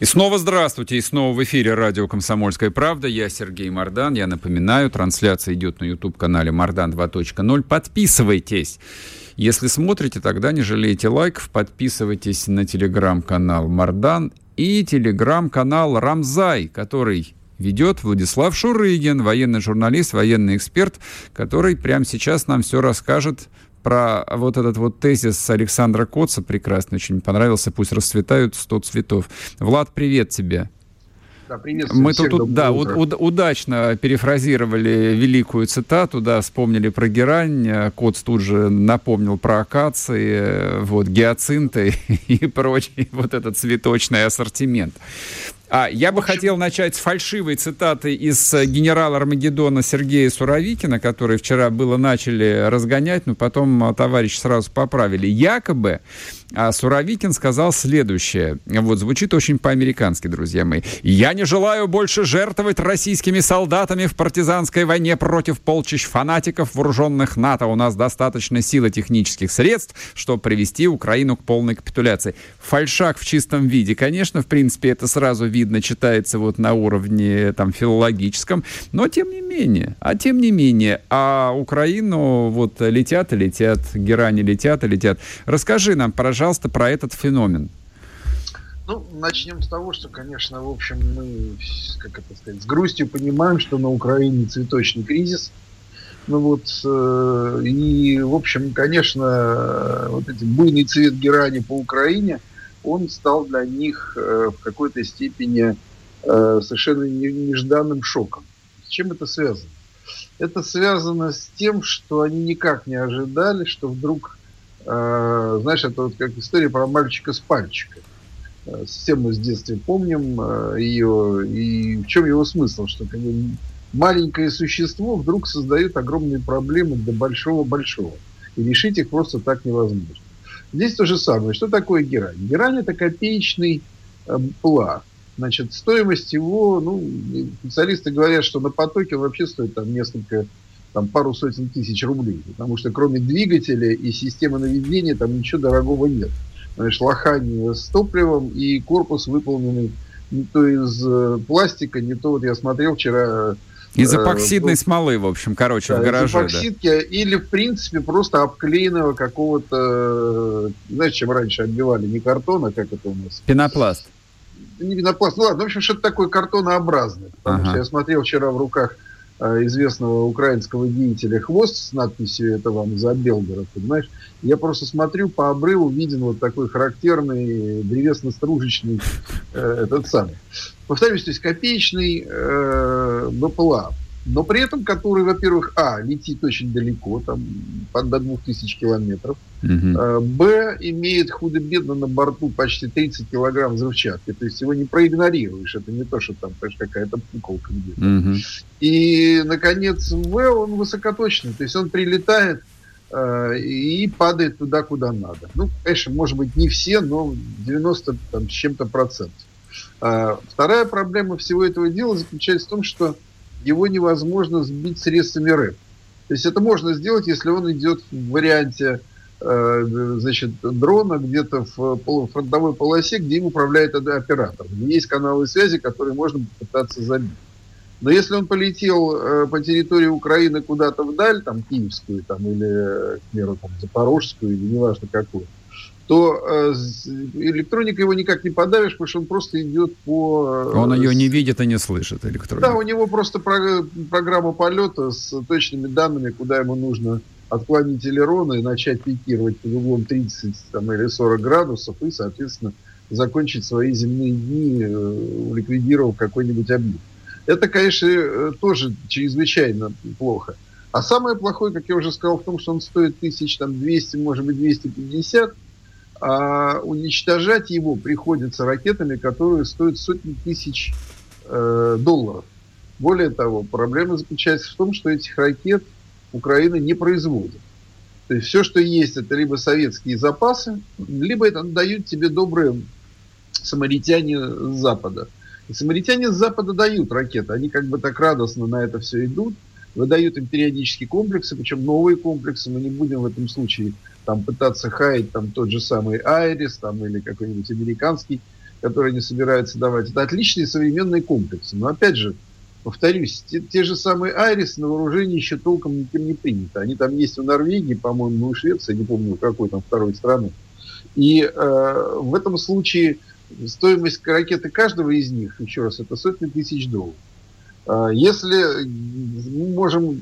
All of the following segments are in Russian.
И снова здравствуйте, и снова в эфире радио «Комсомольская правда». Я Сергей Мордан. Я напоминаю, трансляция идет на YouTube-канале «Мордан 2.0». Подписывайтесь. Если смотрите, тогда не жалейте лайков. Подписывайтесь на телеграм-канал «Мордан» и телеграм-канал «Рамзай», который ведет Владислав Шурыгин, военный журналист, военный эксперт, который прямо сейчас нам все расскажет про вот этот вот тезис Александра Коца прекрасно очень понравился. Пусть расцветают сто цветов. Влад, привет тебе. Да, Мы тут, тут да, уд, уд, удачно перефразировали великую цитату, да, вспомнили про герань, Коц тут же напомнил про акации, вот, гиацинты и прочий вот этот цветочный ассортимент. А, я бы хотел начать с фальшивой цитаты из э, генерала Армагеддона Сергея Суровикина, который вчера было начали разгонять, но потом э, товарищ сразу поправили. Якобы а Суровикин сказал следующее. Вот звучит очень по-американски, друзья мои. «Я не желаю больше жертвовать российскими солдатами в партизанской войне против полчищ фанатиков, вооруженных НАТО. У нас достаточно сил и технических средств, чтобы привести Украину к полной капитуляции». Фальшак в чистом виде. Конечно, в принципе, это сразу видно, читается вот на уровне там филологическом, но тем не менее, а тем не менее, а Украину вот летят и летят, герани летят и летят. Расскажи нам, пожалуйста, про этот феномен. Ну, начнем с того, что, конечно, в общем, мы, как это сказать, с грустью понимаем, что на Украине цветочный кризис. Ну вот, э, и, в общем, конечно, вот этот буйный цвет герани по Украине, он стал для них э, в какой-то степени э, совершенно нежданным шоком. С чем это связано? Это связано с тем, что они никак не ожидали, что вдруг Э, знаешь, это вот как история про мальчика с пальчика. Э, все мы с детства помним ее. И в чем его смысл? Что как бы, маленькое существо вдруг создает огромные проблемы для большого-большого. И решить их просто так невозможно. Здесь то же самое. Что такое герань? Герань – это копеечный э, плав. Значит, стоимость его, ну, специалисты говорят, что на потоке вообще стоит там несколько там пару сотен тысяч рублей, потому что кроме двигателя и системы наведения там ничего дорогого нет. Знаешь, лохань с топливом и корпус выполненный не то из э, пластика, не то, вот я смотрел вчера... Из э, эпоксидной э, смолы, в общем, короче, да, в гараже. Эпоксидки, да. или, в принципе, просто обклеенного какого-то... Знаешь, чем раньше отбивали? Не картона, как это у нас? Пенопласт. Не пенопласт, ну ладно, в общем, что-то такое картонообразное. Потому ага. что я смотрел вчера в руках известного украинского деятеля хвост с надписью «Это вам за Белгород», понимаешь? Я просто смотрю, по обрыву виден вот такой характерный древесно-стружечный э, этот самый. Повторюсь, то есть копеечный э, БПЛА но при этом который, во-первых, а, летит очень далеко, там, до 2000 километров, угу. б, имеет худо-бедно на борту почти 30 килограмм взрывчатки, то есть его не проигнорируешь, это не то, что там, конечно, какая-то пуколка где-то. Угу. И, наконец, в, он высокоточный, то есть он прилетает э, и падает туда, куда надо. Ну, конечно, может быть, не все, но 90 там, с чем-то процентов. А, вторая проблема всего этого дела заключается в том, что его невозможно сбить средствами РЭП. То есть это можно сделать, если он идет в варианте э, значит, дрона где-то в фронтовой полосе, где им управляет оператор. Есть каналы связи, которые можно попытаться забить. Но если он полетел э, по территории Украины куда-то вдаль, там, Киевскую, там, или, к примеру, там, Запорожскую, или неважно какую, то э, электроника его никак не подавишь, потому что он просто идет по... Э, он ее не видит и не слышит, электроника. Да, у него просто про, программа полета с точными данными, куда ему нужно отклонить элероны и начать пикировать под углом 30 там, или 40 градусов и, соответственно, закончить свои земные дни, э, ликвидировав какой-нибудь объект. Это, конечно, тоже чрезвычайно плохо. А самое плохое, как я уже сказал, в том, что он стоит 1200, может быть, 250, а уничтожать его приходится ракетами, которые стоят сотни тысяч э, долларов. Более того, проблема заключается в том, что этих ракет Украина не производит. То есть все, что есть, это либо советские запасы, либо это дают тебе добрые самаритяне с Запада. И самаритяне с Запада дают ракеты, они как бы так радостно на это все идут, выдают им периодически комплексы, причем новые комплексы, мы не будем в этом случае там пытаться хаять там тот же самый Айрис там, или какой-нибудь американский, который они собираются давать. Это отличные современные комплексы. Но опять же, повторюсь, те, те же самые Айрис на вооружении еще толком никем не принято. Они там есть в Норвегии, по-моему, ну и Швеции, не помню, какой там второй страны. И э, в этом случае стоимость ракеты каждого из них, еще раз, это сотни тысяч долларов. А, если мы можем,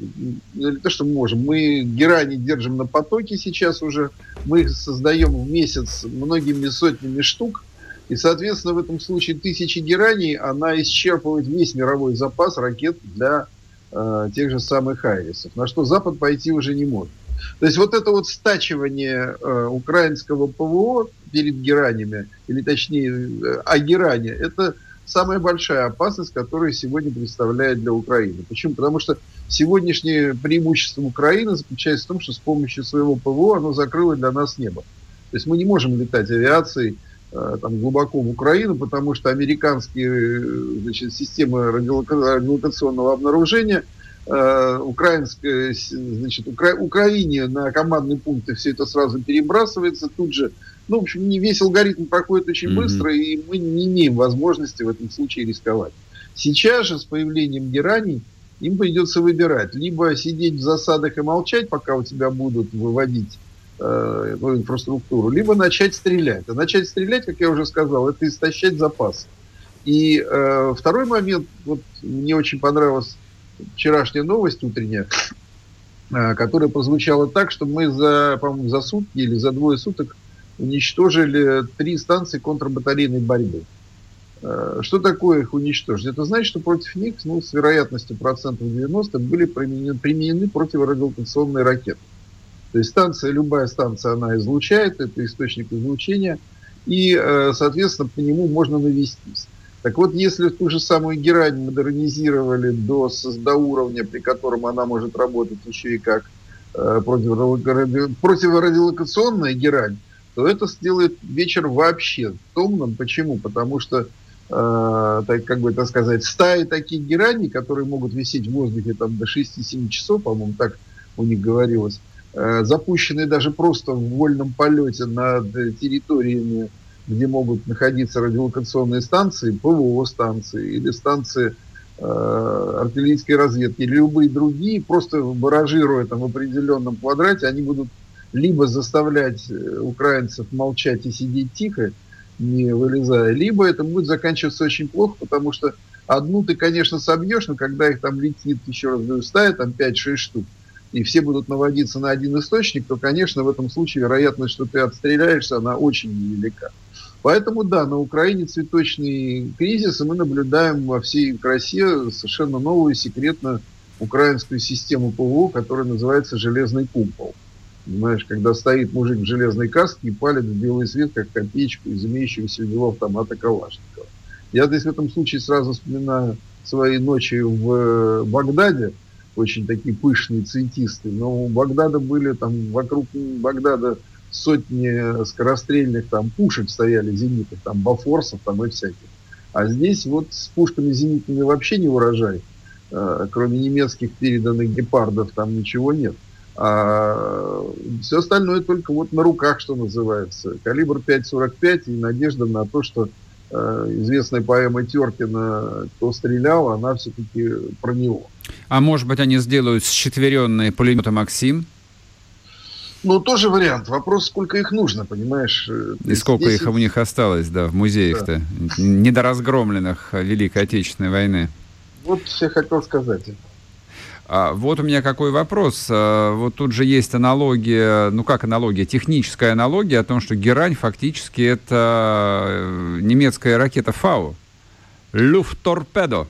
не то, что мы можем, мы герани держим на потоке сейчас уже, мы их создаем в месяц многими сотнями штук, и, соответственно, в этом случае тысячи гераний, она исчерпывает весь мировой запас ракет для э, тех же самых Айрисов, на что Запад пойти уже не может. То есть вот это вот стачивание э, украинского ПВО перед геранями, или точнее э, о геране, это самая большая опасность, которую сегодня представляет для Украины. Почему? Потому что сегодняшнее преимущество Украины заключается в том, что с помощью своего ПВО оно закрыло для нас небо. То есть мы не можем летать авиацией э, там, глубоко в Украину, потому что американские э, значит, системы радиолокационного обнаружения э, украинская, значит, Укра... Украине на командные пункты все это сразу перебрасывается, тут же ну, в общем, не весь алгоритм проходит очень mm-hmm. быстро, и мы не имеем возможности в этом случае рисковать. Сейчас же с появлением гераний им придется выбирать. Либо сидеть в засадах и молчать, пока у тебя будут выводить э, ну, инфраструктуру, либо начать стрелять. А начать стрелять, как я уже сказал, это истощать запасы. И э, второй момент, вот мне очень понравилась вчерашняя новость утренняя, э, которая прозвучала так, что мы за, по-моему, за сутки или за двое суток уничтожили три станции контрбатарейной борьбы. Э, что такое их уничтожить? Это значит, что против них ну, с вероятностью процентов 90 были применены, применены противорадиолокационные ракеты. То есть станция, любая станция, она излучает, это источник излучения, и, э, соответственно, по нему можно навестись. Так вот, если ту же самую герань модернизировали до, до уровня, при котором она может работать еще и как э, противорадиолокационная герань, то это сделает вечер вообще томным. Почему? Потому что, э, так, как бы это сказать, стаи таких гераний, которые могут висеть в воздухе там, до 6-7 часов, по-моему, так у них говорилось, э, запущенные даже просто в вольном полете над территориями, где могут находиться радиолокационные станции, ПВО-станции или станции э, артиллерийской разведки, или любые другие, просто баражируя там в определенном квадрате, они будут либо заставлять э, украинцев молчать и сидеть тихо, не вылезая, либо это будет заканчиваться очень плохо, потому что одну ты, конечно, собьешь, но когда их там летит, еще раз говорю, стая, там 5-6 штук, и все будут наводиться на один источник, то, конечно, в этом случае вероятность, что ты отстреляешься, она очень невелика. Поэтому, да, на Украине цветочный кризис, и мы наблюдаем во всей красе совершенно новую секретную украинскую систему ПВО, которая называется «Железный купол». Понимаешь, когда стоит мужик в железной каске и палит в белый свет, как копеечку из имеющегося у него автомата Калашникова. Я здесь в этом случае сразу вспоминаю свои ночи в э, Багдаде, очень такие пышные цветисты, но у Багдада были там вокруг Багдада сотни скорострельных там пушек стояли зенитных, там бафорсов там и всяких. А здесь вот с пушками зенитными вообще не урожай. Э, кроме немецких переданных гепардов там ничего нет. А все остальное только вот на руках, что называется. Калибр 5.45 и надежда на то, что э, известная поэма Теркина «Кто стрелял», она все-таки про него. А может быть, они сделают счетверенные пулеметы «Максим»? Ну, тоже вариант. Вопрос, сколько их нужно, понимаешь? Э, и сколько их у них осталось, да, в музеях-то, да. недоразгромленных Великой Отечественной войны. Вот я хотел сказать. А, вот у меня какой вопрос. А, вот тут же есть аналогия, ну как аналогия, техническая аналогия о том, что герань фактически это э, немецкая ракета Фау. Люфторпедо.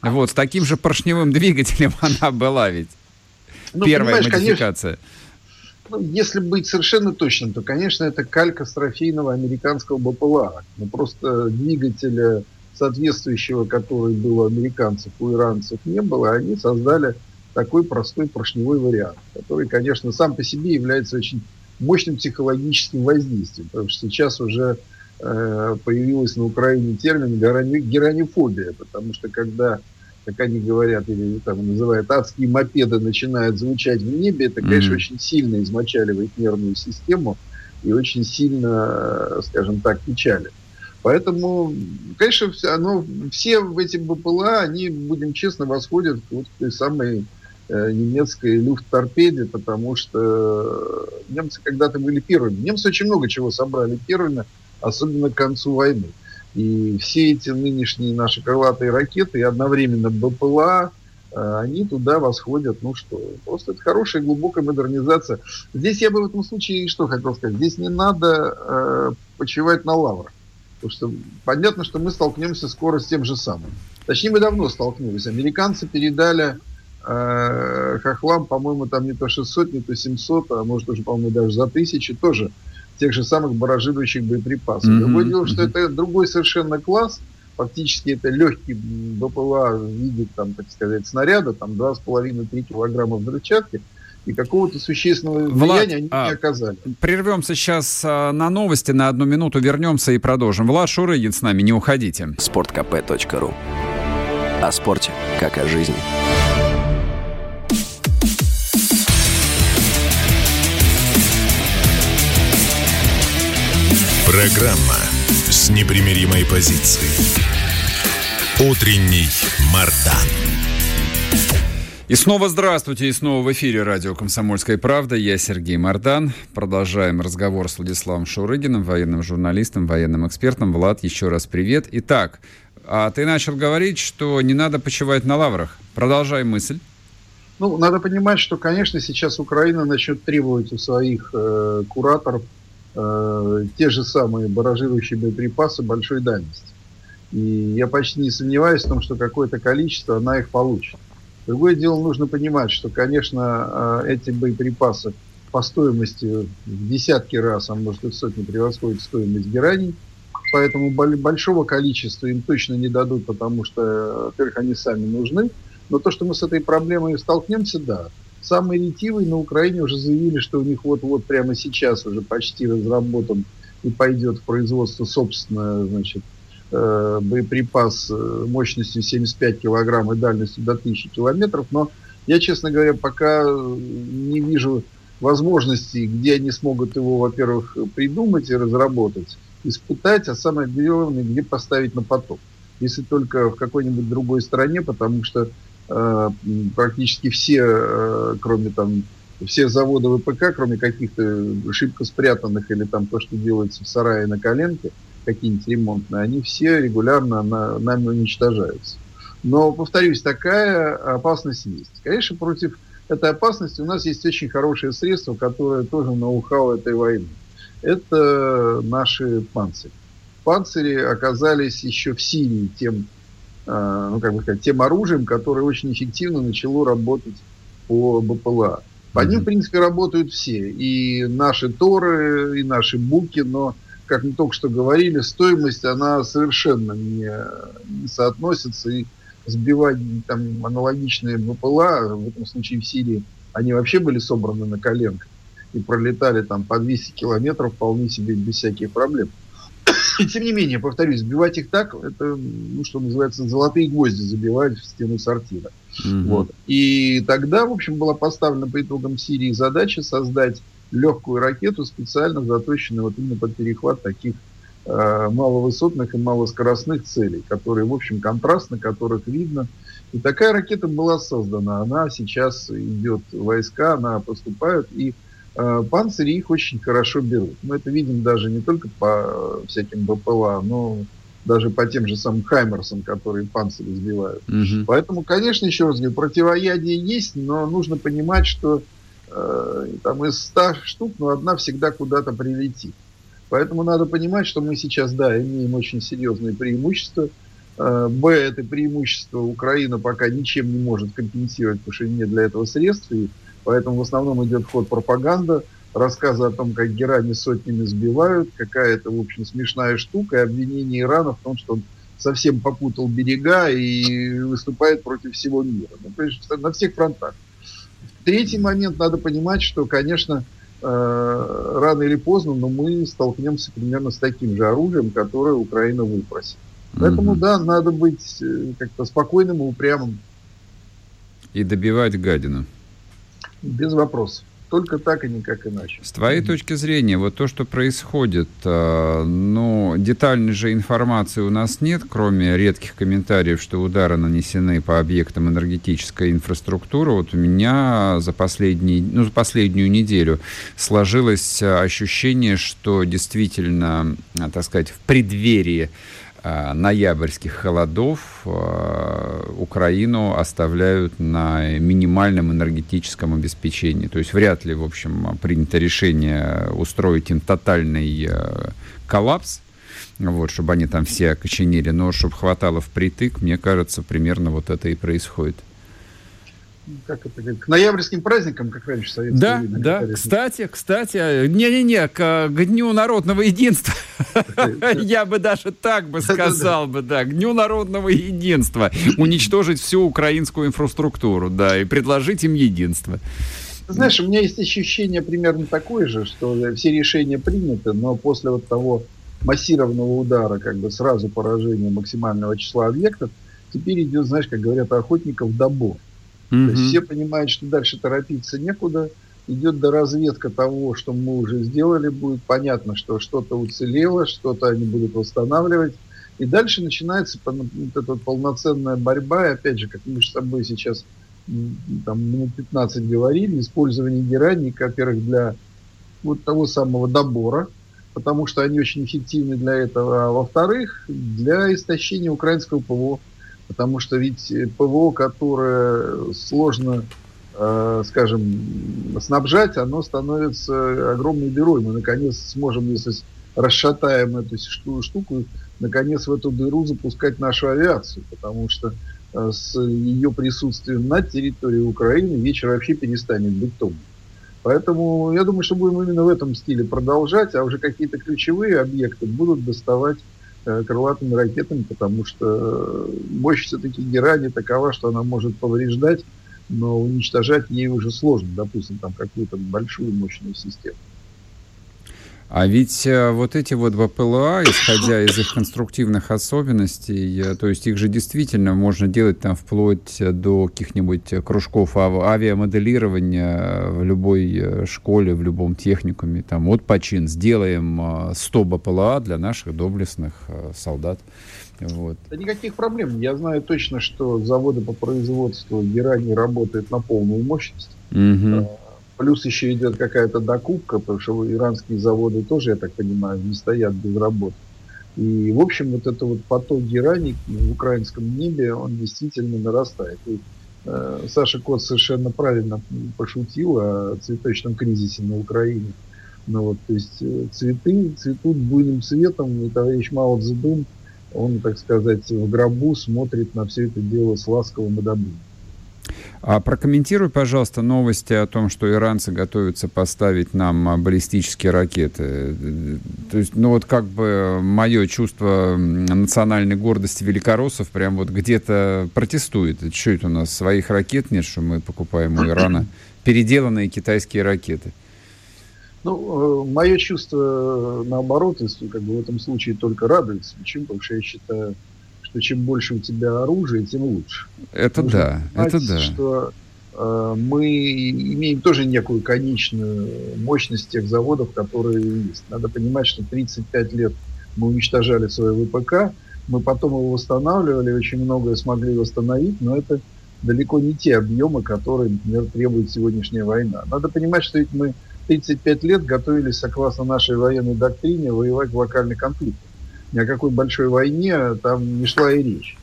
Вот, с таким же поршневым двигателем она была ведь. Ну, Первая модификация. Конечно, Ну, если быть совершенно точным, то, конечно, это калька с трофейного американского БПЛА. Но просто двигателя соответствующего, который был у американцев, у иранцев не было, они создали такой простой поршневой вариант, который, конечно, сам по себе является очень мощным психологическим воздействием, потому что сейчас уже э, появилась на Украине термин геранифобия, потому что когда как они говорят, или там называют адские мопеды начинают звучать в небе, это, конечно, mm-hmm. очень сильно измочаливает нервную систему и очень сильно, скажем так, печалит. Поэтому, конечно, оно, все в эти БПЛА, они, будем честно, восходят к вот той самой э, немецкой люфт-торпеде, потому что немцы когда-то были первыми. Немцы очень много чего собрали первыми, особенно к концу войны. И все эти нынешние наши крылатые ракеты и одновременно БПЛА, э, они туда восходят, ну что, просто это хорошая глубокая модернизация. Здесь я бы в этом случае что хотел сказать, здесь не надо э, почивать на лаврах, потому что понятно, что мы столкнемся скоро с тем же самым. Точнее, мы давно столкнулись. Американцы передали э, хохлам, по-моему, там не то 600, не то 700, а может уже, по-моему, даже за тысячу тоже тех же самых баражирующих боеприпасов. Mm-hmm. Другое дело, что это другой совершенно класс, фактически это легкий БПЛА в виде, там, так сказать, снаряда, там 2,5-3 килограмма взрывчатки, и какого-то существенного влияния они а, не оказали. Прервемся сейчас а, на новости на одну минуту, вернемся и продолжим. Влад Шурыгин с нами, не уходите. Спорткп.ру О спорте, как о жизни. Программа с непримиримой позицией. Утренний Мардан. И снова здравствуйте, и снова в эфире радио «Комсомольская правда». Я Сергей Мордан. Продолжаем разговор с Владиславом Шурыгиным, военным журналистом, военным экспертом. Влад, еще раз привет. Итак, а ты начал говорить, что не надо почивать на лаврах. Продолжай мысль. Ну, надо понимать, что, конечно, сейчас Украина начнет требовать у своих э, кураторов э, те же самые баражирующие боеприпасы большой дальности. И я почти не сомневаюсь в том, что какое-то количество она их получит. Другое дело, нужно понимать, что, конечно, э, эти боеприпасы по стоимости в десятки раз, а может и в сотни превосходят стоимость гераний. Поэтому большого количества им точно не дадут, потому что, во-первых, они сами нужны. Но то, что мы с этой проблемой столкнемся, да. Самые ретивые на Украине уже заявили, что у них вот-вот прямо сейчас уже почти разработан и пойдет в производство собственное, значит, э, боеприпас э, мощностью 75 килограмм и дальностью до 1000 километров. Но я, честно говоря, пока не вижу возможностей, где они смогут его, во-первых, придумать и разработать, испытать, а самое главное, где поставить на поток. Если только в какой-нибудь другой стране, потому что практически все, э, кроме там все заводы ВПК, кроме каких-то шибко спрятанных или там то, что делается в сарае на коленке, какие-нибудь ремонтные, они все регулярно на, нами уничтожаются. Но, повторюсь, такая опасность есть. Конечно, против этой опасности у нас есть очень хорошее средство, которое тоже ноу-хау этой войны. Это наши панцири. Панцири оказались еще в Сирии тем Э, ну, как бы сказать, тем оружием, которое очень эффективно начало работать по БПЛА. По ним, в принципе, работают все. И наши Торы, и наши Буки, но, как мы только что говорили, стоимость, она совершенно не, не соотносится. И сбивать там аналогичные БПЛА, в этом случае в Сирии, они вообще были собраны на коленках и пролетали там по 200 километров вполне себе без всяких проблем. И тем не менее, повторюсь, сбивать их так, это, ну, что называется, золотые гвозди забивать в стену сортира. Угу. Вот. И тогда, в общем, была поставлена по итогам Сирии задача создать легкую ракету, специально заточенную вот именно под перехват таких э, маловысотных и малоскоростных целей, которые, в общем, контрастны, которых видно. И такая ракета была создана. Она сейчас идет в войска, она поступает, и панцири их очень хорошо берут. Мы это видим даже не только по всяким БПЛА, но даже по тем же самым Хаймерсам, которые панцири сбивают. Угу. Поэтому, конечно, еще раз говорю, противоядие есть, но нужно понимать, что э, там из 100 штук, но одна всегда куда-то прилетит. Поэтому надо понимать, что мы сейчас, да, имеем очень серьезные преимущества. Э, Б, это преимущество Украина пока ничем не может компенсировать, потому что нет для этого средств. И Поэтому в основном идет ход пропаганда. рассказы о том, как герани сотнями сбивают, какая-то, в общем, смешная штука, и обвинение Ирана в том, что он совсем попутал берега и выступает против всего мира. Ну, на всех фронтах. Третий момент, надо понимать, что, конечно, э, рано или поздно, но мы столкнемся примерно с таким же оружием, которое Украина выпросит. Поэтому, mm-hmm. да, надо быть э, как-то спокойным и упрямым. И добивать гадину. Без вопросов. Только так и никак иначе. С твоей точки зрения, вот то, что происходит, э, ну, детальной же информации у нас нет, кроме редких комментариев, что удары нанесены по объектам энергетической инфраструктуры. Вот у меня за, последний, ну, за последнюю неделю сложилось ощущение, что действительно, так сказать, в преддверии Э, ноябрьских холодов э, Украину оставляют на минимальном энергетическом обеспечении. То есть вряд ли, в общем, принято решение устроить им тотальный э, коллапс, вот, чтобы они там все окоченели, но чтобы хватало впритык, мне кажется, примерно вот это и происходит как это, к ноябрьским праздникам, как раньше советское Да, время, да. Кстати, кстати, не-не-не, к, к Дню народного единства. Я бы даже так бы сказал бы, да, к Дню народного единства. Уничтожить всю украинскую инфраструктуру, да, и предложить им единство. Знаешь, у меня есть ощущение примерно такое же, что все решения приняты, но после вот того массированного удара, как бы сразу поражения максимального числа объектов, теперь идет, знаешь, как говорят, охотников добор. Mm-hmm. То есть все понимают, что дальше торопиться некуда. Идет до разведка того, что мы уже сделали, будет понятно, что что-то уцелело, что-то они будут восстанавливать. И дальше начинается вот эта полноценная борьба. И опять же, как мы с тобой сейчас там, минут 15 говорили, использование герани, во-первых, для вот того самого добора, потому что они очень эффективны для этого, а во-вторых, для истощения украинского ПВО. Потому что ведь э, ПВО, которое сложно, э, скажем, снабжать, оно становится огромной дырой. Мы, наконец, сможем, если расшатаем эту штуку, наконец в эту дыру запускать нашу авиацию. Потому что э, с ее присутствием на территории Украины вечер вообще перестанет быть том. Поэтому я думаю, что будем именно в этом стиле продолжать, а уже какие-то ключевые объекты будут доставать крылатыми ракетами, потому что мощь все-таки герани такова, что она может повреждать, но уничтожать ей уже сложно, допустим, там какую-то большую мощную систему. А ведь э, вот эти вот БПЛА, исходя из их конструктивных особенностей, э, то есть их же действительно можно делать там вплоть до каких-нибудь кружков авиамоделирования в любой э, школе, в любом техникуме. Там вот почин, сделаем 100 БПЛА для наших доблестных солдат. Вот. Да никаких проблем. Я знаю точно, что заводы по производству герани работают на полную мощность. Угу. Плюс еще идет какая-то докупка, потому что иранские заводы тоже, я так понимаю, не стоят без работы. И, в общем, вот это вот поток герани в украинском небе, он действительно нарастает. И, э, Саша Кот совершенно правильно пошутил о цветочном кризисе на Украине. Ну, вот, то есть э, цветы цветут буйным цветом, и товарищ Мао Цзэдун, он, так сказать, в гробу смотрит на все это дело с ласковым одобрением. А прокомментируй, пожалуйста, новости о том, что иранцы готовятся поставить нам а, баллистические ракеты. То есть, ну вот как бы мое чувство национальной гордости великороссов прям вот где-то протестует. Что это у нас, своих ракет нет, что мы покупаем у Ирана? Переделанные китайские ракеты. Ну, э, мое чувство, наоборот, как бы в этом случае только радуется. Почему? Потому что я считаю, что чем больше у тебя оружия, тем лучше. Это Нужно да, понимать, это да. Что э, мы имеем тоже некую конечную мощность тех заводов, которые есть. Надо понимать, что 35 лет мы уничтожали свой ВПК, мы потом его восстанавливали, очень многое смогли восстановить, но это далеко не те объемы, которые, например, требует сегодняшняя война. Надо понимать, что ведь мы 35 лет готовились, согласно нашей военной доктрине, воевать в локальных конфликтах ни о какой большой войне там не шла и речь.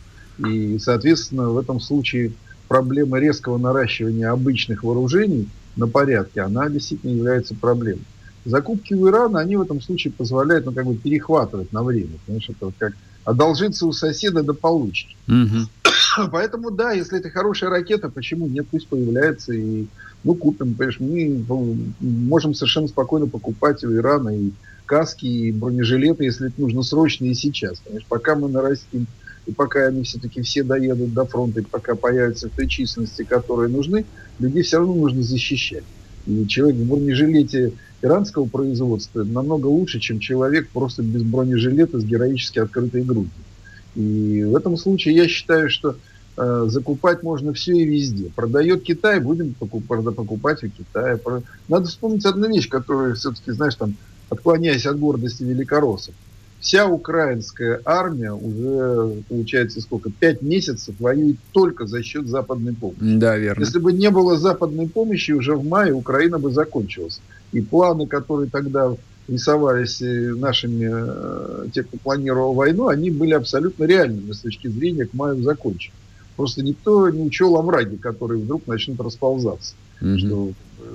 И, соответственно, в этом случае проблема резкого наращивания обычных вооружений на порядке, она действительно является проблемой. Закупки у Ирана, они в этом случае позволяют, ну, как бы перехватывать на время. Понимаешь, это вот как одолжиться у соседа до получки. Угу. Поэтому да, если это хорошая ракета, почему нет, пусть появляется и ну купим, понимаешь, мы можем совершенно спокойно покупать у Ирана и каски, и бронежилеты, если это нужно срочно и сейчас. Понимаешь, пока мы нарастим, и пока они все-таки все доедут до фронта, и пока появятся в той численности, которые нужны, людей все равно нужно защищать. И человек в бронежилете иранского производства намного лучше, чем человек просто без бронежилета с героически открытой грудью. И в этом случае я считаю, что э, закупать можно все и везде. Продает Китай, будем покупать, покупать у Китая. Надо вспомнить одну вещь, которую все-таки, знаешь, там, отклоняясь от гордости великороссов. Вся украинская армия уже, получается, сколько, пять месяцев воюет только за счет западной помощи. Да, верно. Если бы не было западной помощи, уже в мае Украина бы закончилась. И планы, которые тогда рисовались э, нашими, э, те, кто планировал войну, они были абсолютно реальными с точки зрения к маю закончить. Просто никто не учел овраги, которые вдруг начнут расползаться. Mm-hmm. Что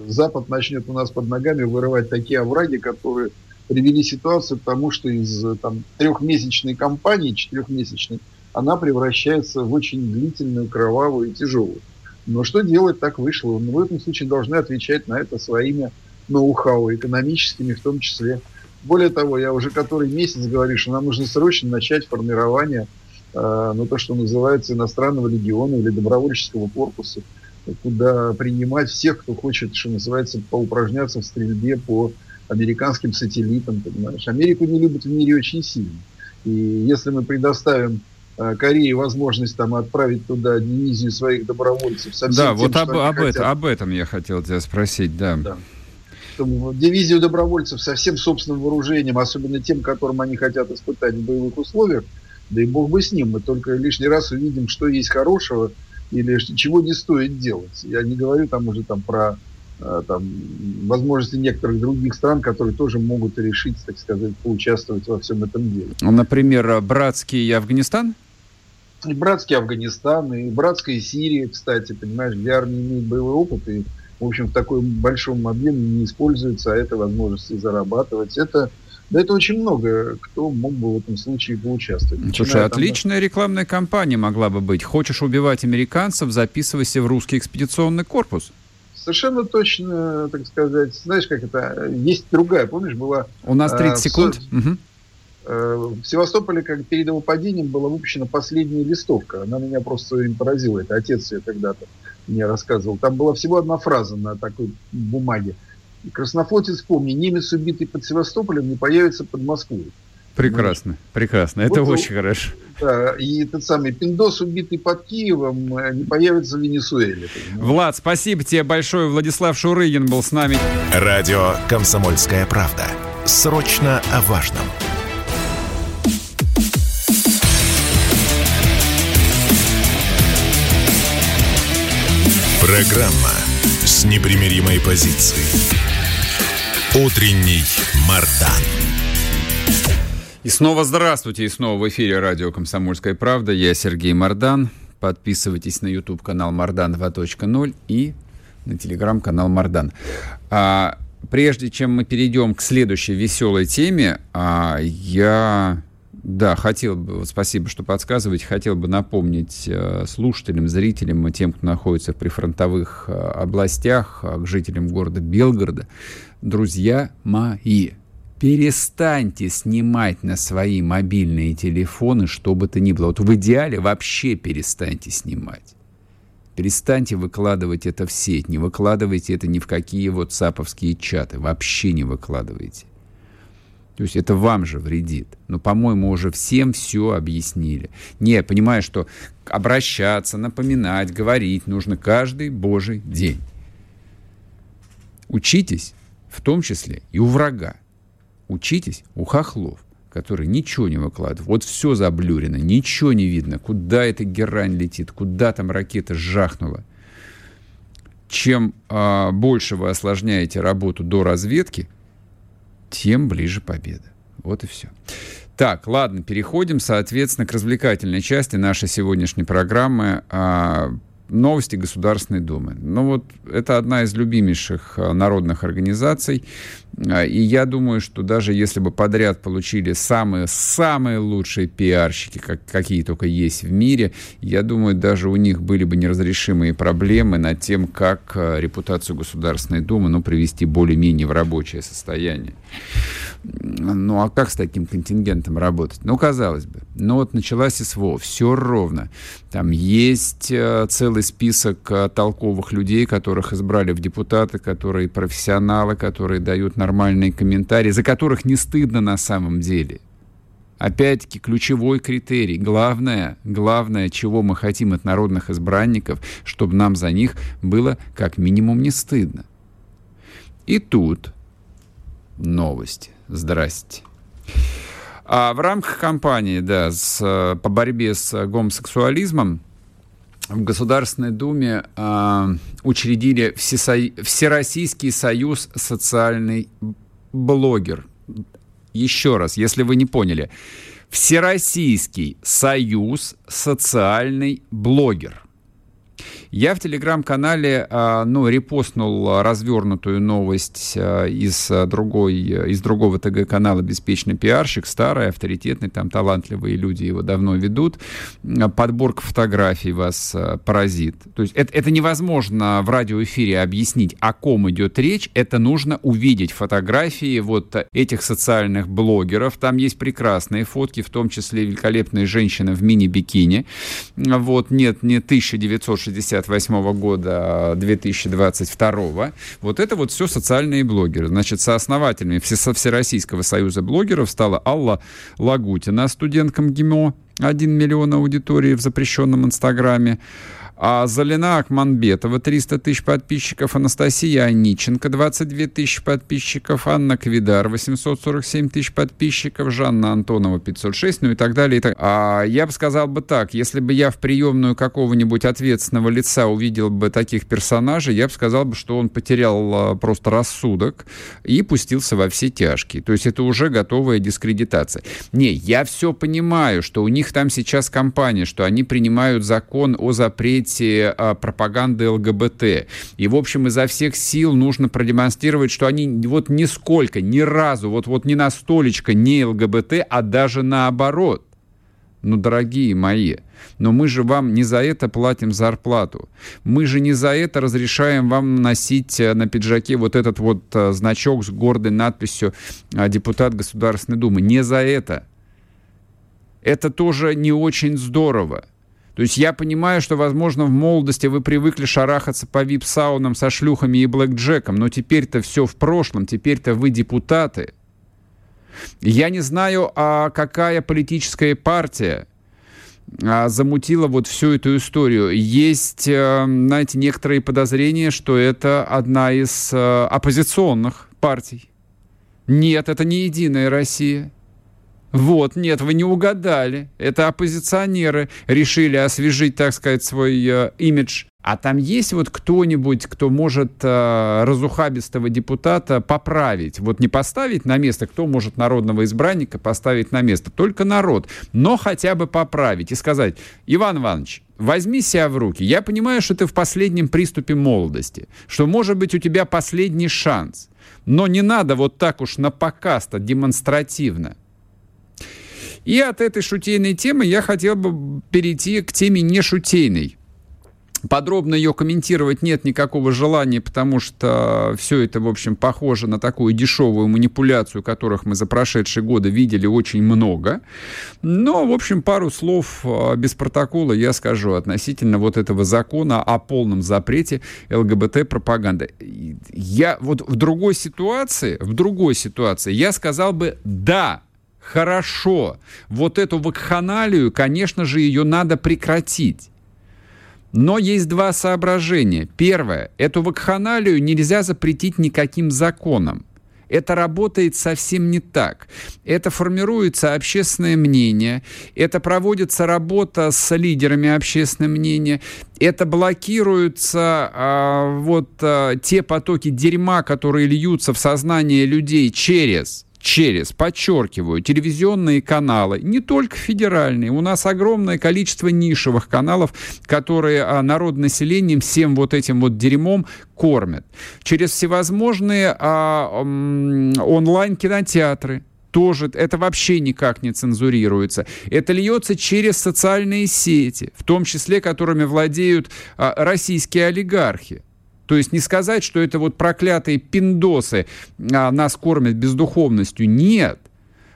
Запад начнет у нас под ногами вырывать такие овраги, которые привели ситуацию к тому, что из там, трехмесячной кампании, четырехмесячной, она превращается в очень длительную, кровавую и тяжелую. Но что делать, так вышло. Мы в этом случае должны отвечать на это своими ноу-хау, экономическими в том числе. Более того, я уже который месяц говорю, что нам нужно срочно начать формирование, э, ну, то, что называется иностранного легиона или добровольческого корпуса, куда принимать всех, кто хочет, что называется, поупражняться в стрельбе по американским сателлитам, понимаешь. Америку не любят в мире очень сильно. И если мы предоставим э, Корее возможность там отправить туда дивизию своих добровольцев. Со да, тем, вот об, об, это, об этом я хотел тебя спросить, да. да. Дивизию добровольцев со всем собственным вооружением, особенно тем, которым они хотят испытать в боевых условиях, да и бог бы с ним, мы только лишний раз увидим, что есть хорошего или чего не стоит делать. Я не говорю там уже там про э, там, возможности некоторых других стран, которые тоже могут решить, так сказать, поучаствовать во всем этом деле. Ну, например, братский Афганистан? И братский Афганистан, и братская Сирия, кстати, понимаешь, где армия имеет боевой опыт, и, в общем, в таком большом объеме не используется, а это возможности зарабатывать. Это да это очень много, кто мог бы в этом случае поучаствовать. Слушай, Начиная отличная там... рекламная кампания могла бы быть. Хочешь убивать американцев, записывайся в русский экспедиционный корпус. Совершенно точно, так сказать. Знаешь, как это? Есть другая, помнишь, была... У нас 30 э, секунд. В, угу. В Севастополе, как перед его падением, была выпущена последняя листовка. Она меня просто им поразила. Это отец ее когда-то мне рассказывал. Там была всего одна фраза на такой бумаге. Краснофлотец, помни, немец, убитый под Севастополем, не появится под Москвой. Прекрасно, Понимаешь? прекрасно. Это вот, очень хорошо. Да, и тот самый Пиндос, убитый под Киевом, э, не появится в Венесуэле. Влад, спасибо тебе большое. Владислав Шурыгин был с нами. Радио «Комсомольская правда». Срочно о важном. Программа с непримиримой позицией. Утренний Мардан. И снова здравствуйте, и снова в эфире радио «Комсомольская правда». Я Сергей Мардан. Подписывайтесь на YouTube-канал Мардан 2.0 и на телеграм-канал Мардан. А, прежде чем мы перейдем к следующей веселой теме, а, я да, хотел бы, спасибо, что подсказываете, хотел бы напомнить э, слушателям, зрителям тем, кто находится в прифронтовых э, областях, э, к жителям города Белгорода, друзья мои, перестаньте снимать на свои мобильные телефоны, что бы то ни было. Вот в идеале вообще перестаньте снимать. Перестаньте выкладывать это в сеть, не выкладывайте это ни в какие вот саповские чаты, вообще не выкладывайте. То есть это вам же вредит. Но, по-моему, уже всем все объяснили. Не, понимаю, что обращаться, напоминать, говорить нужно каждый божий день. Учитесь, в том числе и у врага. Учитесь у хохлов, которые ничего не выкладывают. Вот все заблюрено, ничего не видно, куда эта герань летит, куда там ракета жахнула. Чем э, больше вы осложняете работу до разведки, тем ближе победа. Вот и все. Так, ладно, переходим, соответственно, к развлекательной части нашей сегодняшней программы. Новости Государственной Думы. Ну вот это одна из любимейших э, народных организаций. А, и я думаю, что даже если бы подряд получили самые-самые лучшие пиарщики, как, какие только есть в мире, я думаю, даже у них были бы неразрешимые проблемы над тем, как э, репутацию Государственной Думы ну, привести более-менее в рабочее состояние. Ну, а как с таким контингентом работать? Ну, казалось бы. Ну, вот началась СВО, все ровно. Там есть э, целый список э, толковых людей, которых избрали в депутаты, которые профессионалы, которые дают нормальные комментарии, за которых не стыдно на самом деле. Опять-таки, ключевой критерий. Главное, главное, чего мы хотим от народных избранников, чтобы нам за них было как минимум не стыдно. И тут новости. Здрасте. А в рамках кампании да, с, по борьбе с гомосексуализмом в Государственной Думе э, учредили Всесо... Всероссийский союз социальный блогер. Еще раз, если вы не поняли. Всероссийский союз социальный блогер. Я в телеграм-канале, а, ну, репостнул развернутую новость а, из другой, из другого ТГ-канала «Беспечный пиарщик», старый, авторитетный, там талантливые люди его давно ведут. Подборка фотографий вас а, поразит. То есть это, это невозможно в радиоэфире объяснить, о ком идет речь. Это нужно увидеть фотографии вот этих социальных блогеров. Там есть прекрасные фотки, в том числе великолепные женщины в мини-бикини. Вот, нет, не 1960 1968 года 2022. Вот это вот все социальные блогеры. Значит, сооснователями Всероссийского союза блогеров стала Алла Лагутина, студентка МГИМО, 1 миллион аудитории в запрещенном Инстаграме. А Залина Акманбетова 300 тысяч подписчиков, Анастасия Аниченко 22 тысячи подписчиков, Анна Квидар 847 тысяч подписчиков, Жанна Антонова 506, ну и так далее. И. А я бы сказал бы так, если бы я в приемную какого-нибудь ответственного лица увидел бы таких персонажей, я бы сказал бы, что он потерял а, просто рассудок и пустился во все тяжкие. То есть это уже готовая дискредитация. Не, я все понимаю, что у них там сейчас кампания, что они принимают закон о запрете запрете а, пропаганды ЛГБТ. И, в общем, изо всех сил нужно продемонстрировать, что они вот нисколько, ни разу, вот, вот не на столечко не ЛГБТ, а даже наоборот. Ну, дорогие мои, но мы же вам не за это платим зарплату. Мы же не за это разрешаем вам носить э, на пиджаке вот этот вот э, значок с гордой надписью э, «Депутат Государственной Думы». Не за это. Это тоже не очень здорово. То есть я понимаю, что, возможно, в молодости вы привыкли шарахаться по вип-саунам со шлюхами и блэкджеком, но теперь-то все в прошлом, теперь-то вы депутаты. Я не знаю, а какая политическая партия а, замутила вот всю эту историю. Есть, э, знаете, некоторые подозрения, что это одна из э, оппозиционных партий. Нет, это не Единая Россия. Вот, нет, вы не угадали. Это оппозиционеры решили освежить, так сказать, свой э, имидж. А там есть вот кто-нибудь, кто может э, разухабистого депутата поправить? Вот не поставить на место, кто может народного избранника поставить на место? Только народ. Но хотя бы поправить и сказать, Иван Иванович, возьми себя в руки. Я понимаю, что ты в последнем приступе молодости, что, может быть, у тебя последний шанс. Но не надо вот так уж на показ-то демонстративно. И от этой шутейной темы я хотел бы перейти к теме не шутейной. Подробно ее комментировать нет никакого желания, потому что все это, в общем, похоже на такую дешевую манипуляцию, которых мы за прошедшие годы видели очень много. Но, в общем, пару слов а, без протокола я скажу относительно вот этого закона о полном запрете ЛГБТ-пропаганды. Я вот в другой ситуации, в другой ситуации я сказал бы «да», Хорошо. Вот эту вакханалию, конечно же, ее надо прекратить. Но есть два соображения. Первое. Эту вакханалию нельзя запретить никаким законом. Это работает совсем не так. Это формируется общественное мнение, это проводится работа с лидерами общественного мнения, это блокируются а, вот а, те потоки дерьма, которые льются в сознание людей через через, подчеркиваю, телевизионные каналы, не только федеральные, у нас огромное количество нишевых каналов, которые а, народ населением всем вот этим вот дерьмом кормят. Через всевозможные а, онлайн-кинотеатры, тоже это вообще никак не цензурируется. Это льется через социальные сети, в том числе которыми владеют а, российские олигархи. То есть не сказать, что это вот проклятые пиндосы а, нас кормят бездуховностью. Нет.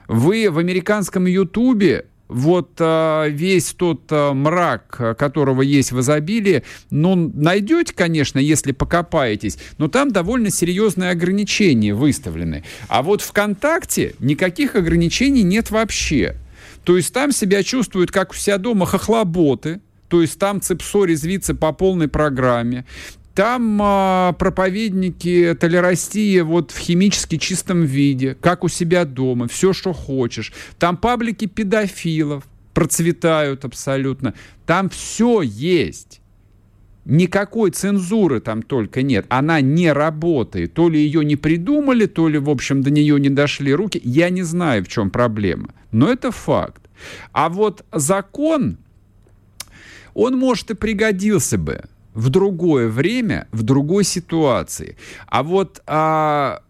Вы в американском Ютубе вот а, весь тот а, мрак, которого есть в изобилии, ну, найдете, конечно, если покопаетесь, но там довольно серьезные ограничения выставлены. А вот ВКонтакте никаких ограничений нет вообще. То есть там себя чувствуют, как у себя дома, хохлоботы, то есть там цепсо резвится по полной программе. Там а, проповедники толерастии вот в химически чистом виде, как у себя дома, все, что хочешь. Там паблики педофилов процветают абсолютно. Там все есть. Никакой цензуры там только нет. Она не работает. То ли ее не придумали, то ли, в общем, до нее не дошли руки. Я не знаю, в чем проблема. Но это факт. А вот закон, он, может, и пригодился бы в другое время, в другой ситуации. А вот а,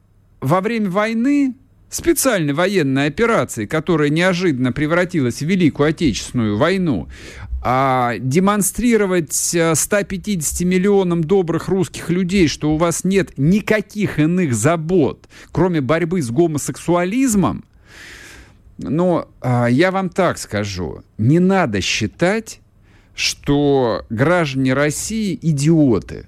во время войны специальной военной операции, которая неожиданно превратилась в Великую Отечественную войну, а демонстрировать 150 миллионам добрых русских людей, что у вас нет никаких иных забот, кроме борьбы с гомосексуализмом, но а, я вам так скажу, не надо считать, что граждане России идиоты.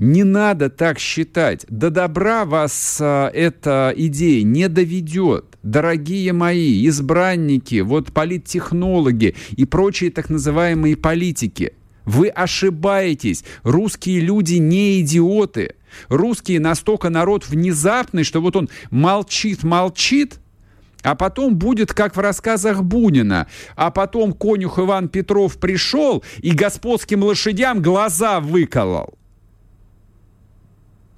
Не надо так считать. До добра вас а, эта идея не доведет. Дорогие мои избранники, вот политтехнологи и прочие так называемые политики. Вы ошибаетесь. Русские люди не идиоты. Русские настолько народ внезапный, что вот он молчит-молчит, а потом будет, как в рассказах Бунина. А потом конюх Иван Петров пришел и господским лошадям глаза выколол.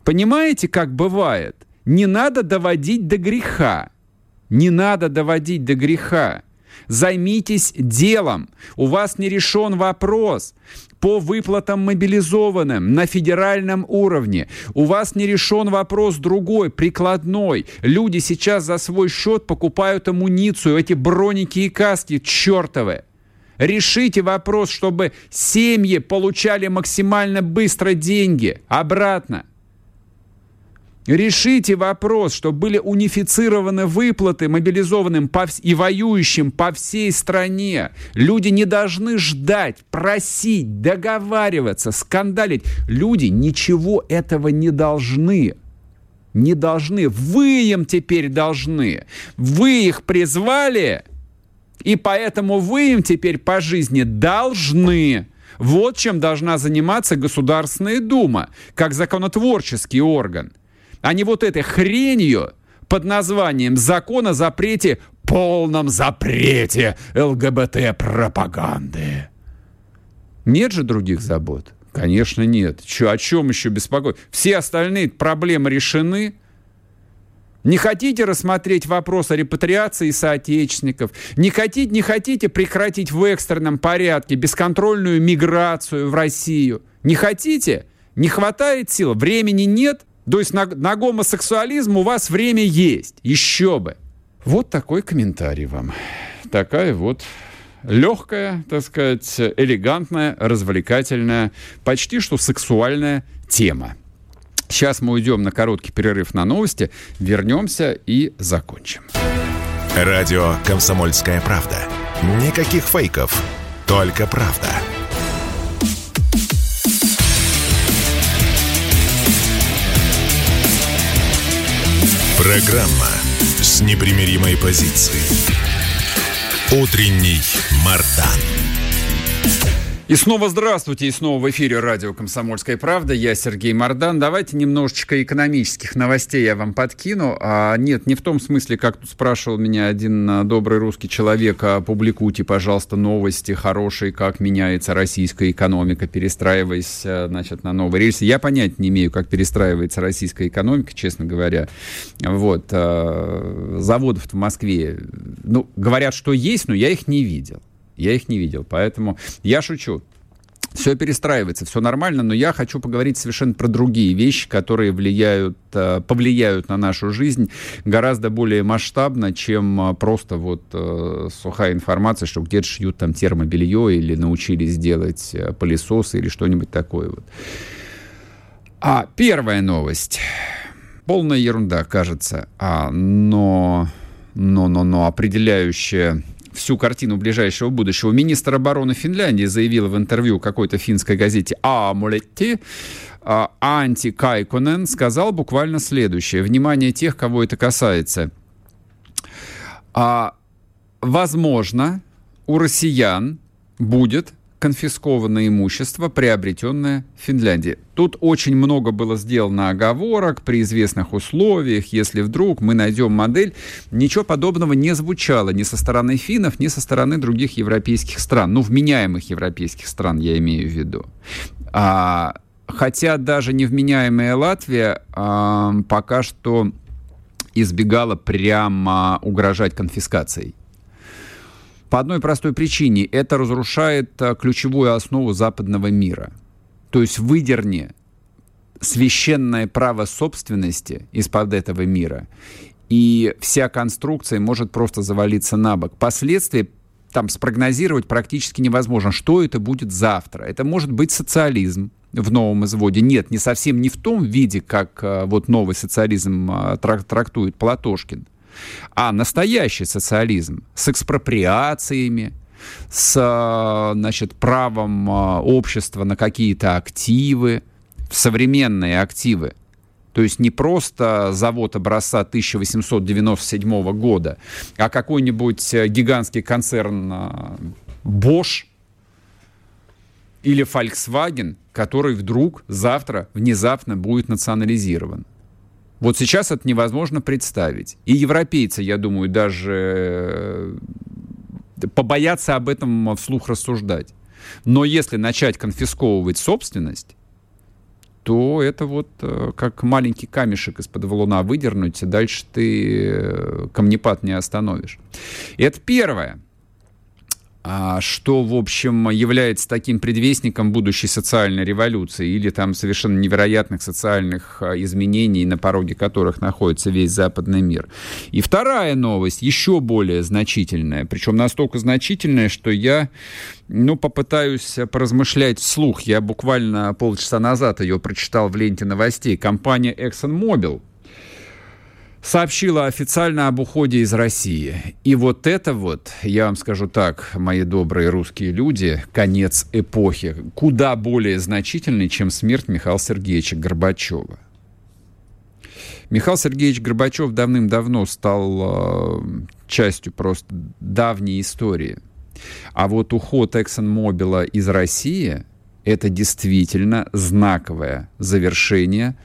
Понимаете, как бывает? Не надо доводить до греха. Не надо доводить до греха. Займитесь делом. У вас не решен вопрос по выплатам мобилизованным на федеральном уровне. У вас не решен вопрос другой, прикладной. Люди сейчас за свой счет покупают амуницию, эти броники и каски чертовы. Решите вопрос, чтобы семьи получали максимально быстро деньги обратно. Решите вопрос, чтобы были унифицированы выплаты мобилизованным по и воюющим по всей стране. Люди не должны ждать, просить, договариваться, скандалить. Люди ничего этого не должны. Не должны. Вы им теперь должны. Вы их призвали, и поэтому вы им теперь по жизни должны. Вот чем должна заниматься Государственная Дума, как законотворческий орган – а не вот этой хренью под названием «Закон о запрете, полном запрете ЛГБТ-пропаганды». Нет же других забот? Конечно, нет. Че, о чем еще беспокоить? Все остальные проблемы решены. Не хотите рассмотреть вопрос о репатриации соотечественников? Не хотите, не хотите прекратить в экстренном порядке бесконтрольную миграцию в Россию? Не хотите? Не хватает сил? Времени нет? То есть на, на гомосексуализм у вас время есть. Еще бы. Вот такой комментарий вам. Такая вот легкая, так сказать, элегантная, развлекательная, почти что сексуальная тема. Сейчас мы уйдем на короткий перерыв на новости, вернемся и закончим. Радио «Комсомольская правда». Никаких фейков, только правда. Программа с непримиримой позицией. Утренний Мардан. И снова здравствуйте, и снова в эфире радио «Комсомольская правда». Я Сергей Мордан. Давайте немножечко экономических новостей я вам подкину. А, нет, не в том смысле, как тут спрашивал меня один а, добрый русский человек, а, публикуйте, пожалуйста, новости хорошие, как меняется российская экономика, перестраиваясь, а, значит, на новые рельсы. Я понятия не имею, как перестраивается российская экономика, честно говоря. Вот. А, заводов в Москве, ну, говорят, что есть, но я их не видел. Я их не видел, поэтому я шучу. Все перестраивается, все нормально, но я хочу поговорить совершенно про другие вещи, которые влияют, э, повлияют на нашу жизнь гораздо более масштабно, чем э, просто вот э, сухая информация, что где-то шьют там термобелье или научились делать пылесосы или что-нибудь такое вот. А первая новость. Полная ерунда, кажется, а, но, но, но, но определяющая всю картину ближайшего будущего. Министр обороны Финляндии заявил в интервью какой-то финской газете «Амулетти», а, Анти Кайконен сказал буквально следующее. Внимание тех, кого это касается. А, возможно, у россиян будет конфискованное имущество, приобретенное в Финляндии. Тут очень много было сделано оговорок при известных условиях, если вдруг мы найдем модель. Ничего подобного не звучало ни со стороны финнов, ни со стороны других европейских стран. Ну, вменяемых европейских стран я имею в виду. А, хотя даже невменяемая Латвия а, пока что избегала прямо угрожать конфискацией. По одной простой причине. Это разрушает а, ключевую основу западного мира. То есть выдерни священное право собственности из-под этого мира, и вся конструкция может просто завалиться на бок. Последствия там спрогнозировать практически невозможно. Что это будет завтра? Это может быть социализм в новом изводе. Нет, не совсем не в том виде, как а, вот новый социализм а, трактует Платошкин а настоящий социализм с экспроприациями, с значит, правом а, общества на какие-то активы, современные активы. То есть не просто завод образца 1897 года, а какой-нибудь э, гигантский концерн Bosch или Volkswagen, который вдруг завтра внезапно будет национализирован. Вот сейчас это невозможно представить. И европейцы, я думаю, даже э, побоятся об этом вслух рассуждать. Но если начать конфисковывать собственность, то это вот э, как маленький камешек из-под валуна выдернуть, и дальше ты э, камнепад не остановишь. Это первое. А, что, в общем, является таким предвестником будущей социальной революции или там совершенно невероятных социальных а, изменений, на пороге которых находится весь западный мир. И вторая новость, еще более значительная, причем настолько значительная, что я ну, попытаюсь поразмышлять вслух. Я буквально полчаса назад ее прочитал в ленте новостей. Компания ExxonMobil сообщила официально об уходе из России. И вот это вот, я вам скажу так, мои добрые русские люди, конец эпохи, куда более значительный, чем смерть Михаила Сергеевича Горбачева. Михаил Сергеевич Горбачев давным-давно стал э, частью просто давней истории. А вот уход ExxonMobil из России – это действительно знаковое завершение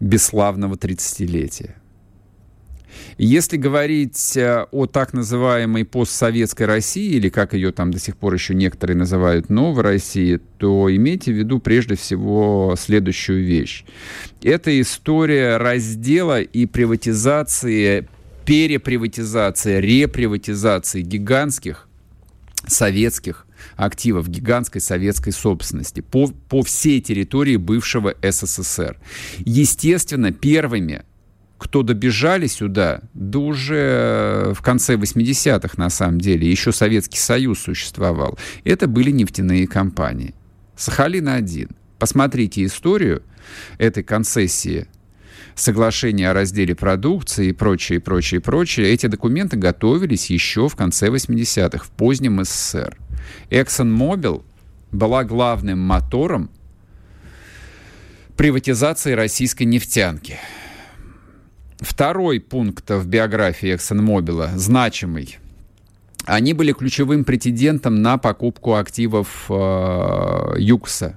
бесславного 30-летия. Если говорить э, о так называемой постсоветской России, или как ее там до сих пор еще некоторые называют новой России, то имейте в виду прежде всего следующую вещь. Это история раздела и приватизации, переприватизации, реприватизации гигантских советских активов гигантской советской собственности по, по всей территории бывшего СССР. Естественно, первыми кто добежали сюда, да уже э, в конце 80-х, на самом деле, еще Советский Союз существовал, это были нефтяные компании. Сахалин-1. Посмотрите историю этой концессии соглашения о разделе продукции и прочее, прочее, прочее, эти документы готовились еще в конце 80-х, в позднем СССР. ExxonMobil была главным мотором приватизации российской нефтянки – Второй пункт в биографии ExxonMobil, значимый, они были ключевым претендентом на покупку активов э, ЮКСа,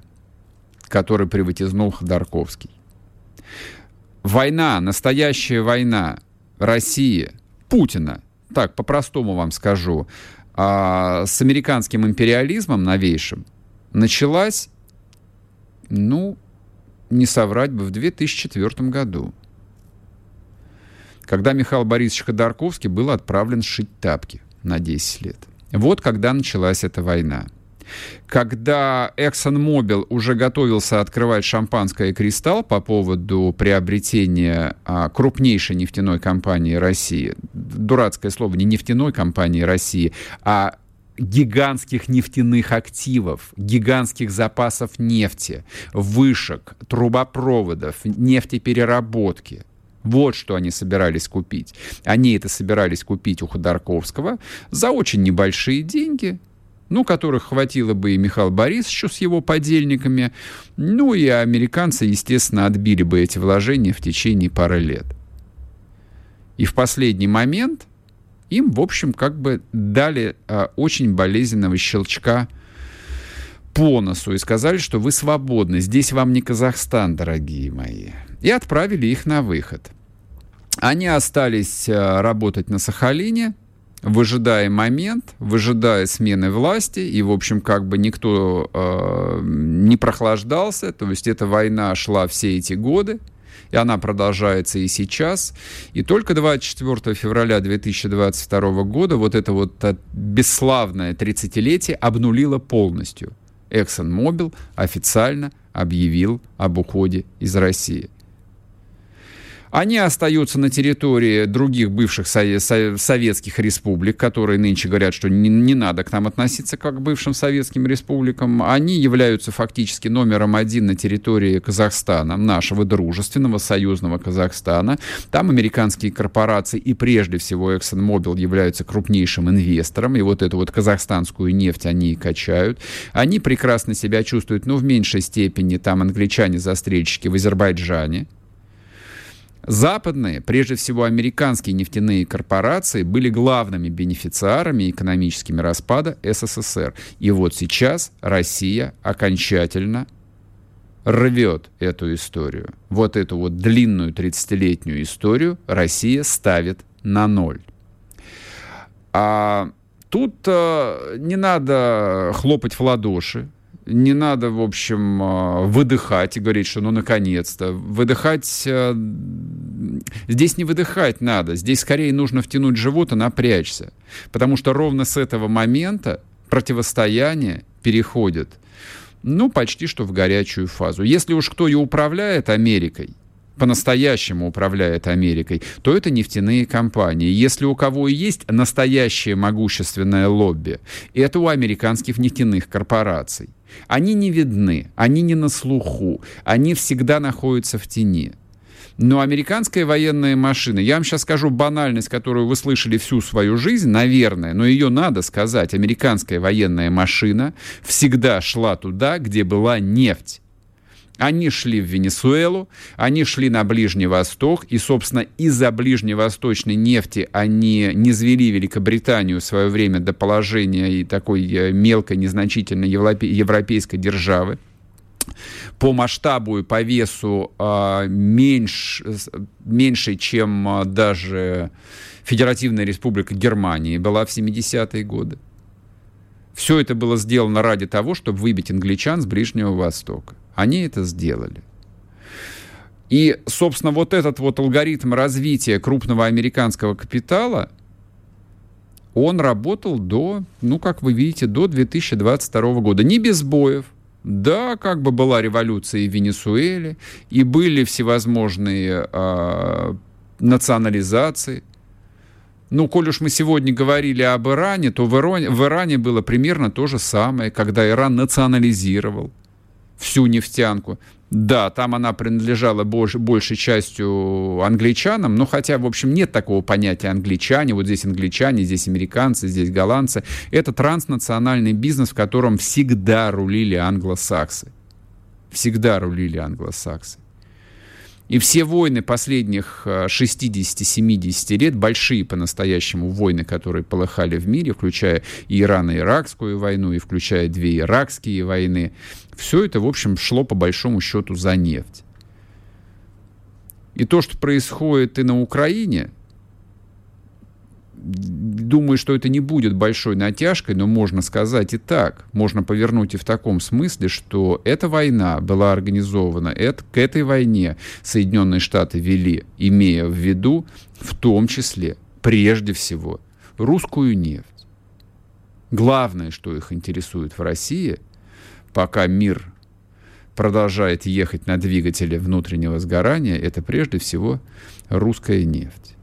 который приватизнул Ходорковский. Война, настоящая война России, Путина, так по-простому вам скажу, э, с американским империализмом новейшим началась, ну, не соврать бы, в 2004 году, когда Михаил Борисович Ходорковский был отправлен шить тапки – на 10 лет. Вот когда началась эта война. Когда ExxonMobil уже готовился открывать шампанское «Кристалл» по поводу приобретения а, крупнейшей нефтяной компании России, дурацкое слово, не нефтяной компании России, а гигантских нефтяных активов, гигантских запасов нефти, вышек, трубопроводов, нефтепереработки – вот что они собирались купить. Они это собирались купить у Ходорковского за очень небольшие деньги, ну, которых хватило бы и Михаил Борисовичу с его подельниками, ну, и американцы, естественно, отбили бы эти вложения в течение пары лет. И в последний момент им, в общем, как бы дали а, очень болезненного щелчка по носу и сказали, что вы свободны, здесь вам не Казахстан, дорогие мои и отправили их на выход. Они остались э, работать на Сахалине, выжидая момент, выжидая смены власти, и, в общем, как бы никто э, не прохлаждался, то есть эта война шла все эти годы, и она продолжается и сейчас. И только 24 февраля 2022 года вот это вот э, бесславное 30-летие обнулило полностью. ExxonMobil официально объявил об уходе из России. Они остаются на территории других бывших советских республик, которые нынче говорят, что не, не надо к нам относиться как к бывшим советским республикам. Они являются фактически номером один на территории Казахстана, нашего дружественного союзного Казахстана. Там американские корпорации и прежде всего ExxonMobil являются крупнейшим инвестором, и вот эту вот казахстанскую нефть они и качают. Они прекрасно себя чувствуют, но в меньшей степени там англичане-застрельщики в Азербайджане, Западные, прежде всего американские нефтяные корпорации, были главными бенефициарами экономическими распада СССР. И вот сейчас Россия окончательно рвет эту историю. Вот эту вот длинную 30-летнюю историю Россия ставит на ноль. А тут э, не надо хлопать в ладоши, не надо, в общем, а, выдыхать и говорить, что ну наконец-то. Выдыхать... А, здесь не выдыхать надо, здесь скорее нужно втянуть живот и напрячься. Потому что ровно с этого момента противостояние переходит, ну, почти что в горячую фазу. Если уж кто и управляет Америкой, по-настоящему управляет Америкой, то это нефтяные компании. Если у кого и есть настоящее могущественное лобби, это у американских нефтяных корпораций. Они не видны, они не на слуху, они всегда находятся в тени. Но американская военная машина, я вам сейчас скажу банальность, которую вы слышали всю свою жизнь, наверное, но ее надо сказать. Американская военная машина всегда шла туда, где была нефть. Они шли в Венесуэлу, они шли на Ближний Восток, и, собственно, из-за ближневосточной нефти они не звели Великобританию в свое время до положения и такой э, мелкой, незначительной европейской державы по масштабу и по весу э, меньше, меньше, чем э, даже Федеративная Республика Германии была в 70-е годы. Все это было сделано ради того, чтобы выбить англичан с Ближнего Востока. Они это сделали. И, собственно, вот этот вот алгоритм развития крупного американского капитала, он работал до, ну, как вы видите, до 2022 года. Не без боев. Да, как бы была революция в Венесуэле, и были всевозможные э, национализации. Ну, коль уж мы сегодня говорили об Иране, то в Иране, в Иране было примерно то же самое, когда Иран национализировал всю нефтянку. Да, там она принадлежала больш, большей частью англичанам, но хотя, в общем, нет такого понятия англичане. Вот здесь англичане, здесь американцы, здесь голландцы. Это транснациональный бизнес, в котором всегда рулили англосаксы. Всегда рулили англосаксы. И все войны последних 60-70 лет, большие по-настоящему войны, которые полыхали в мире, включая и Ирано-Иракскую войну, и включая две иракские войны, все это, в общем, шло по большому счету за нефть. И то, что происходит и на Украине, думаю, что это не будет большой натяжкой, но можно сказать и так. Можно повернуть и в таком смысле, что эта война была организована, это, к этой войне Соединенные Штаты вели, имея в виду в том числе, прежде всего, русскую нефть. Главное, что их интересует в России, пока мир продолжает ехать на двигателе внутреннего сгорания, это прежде всего русская нефть.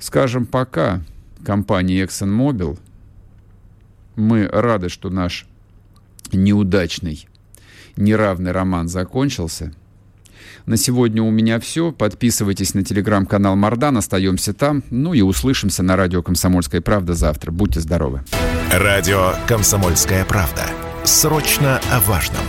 Скажем пока компании ExxonMobil, мы рады, что наш неудачный, неравный роман закончился. На сегодня у меня все. Подписывайтесь на телеграм-канал Мардан, остаемся там. Ну и услышимся на радио «Комсомольская правда» завтра. Будьте здоровы. Радио «Комсомольская правда». Срочно о важном.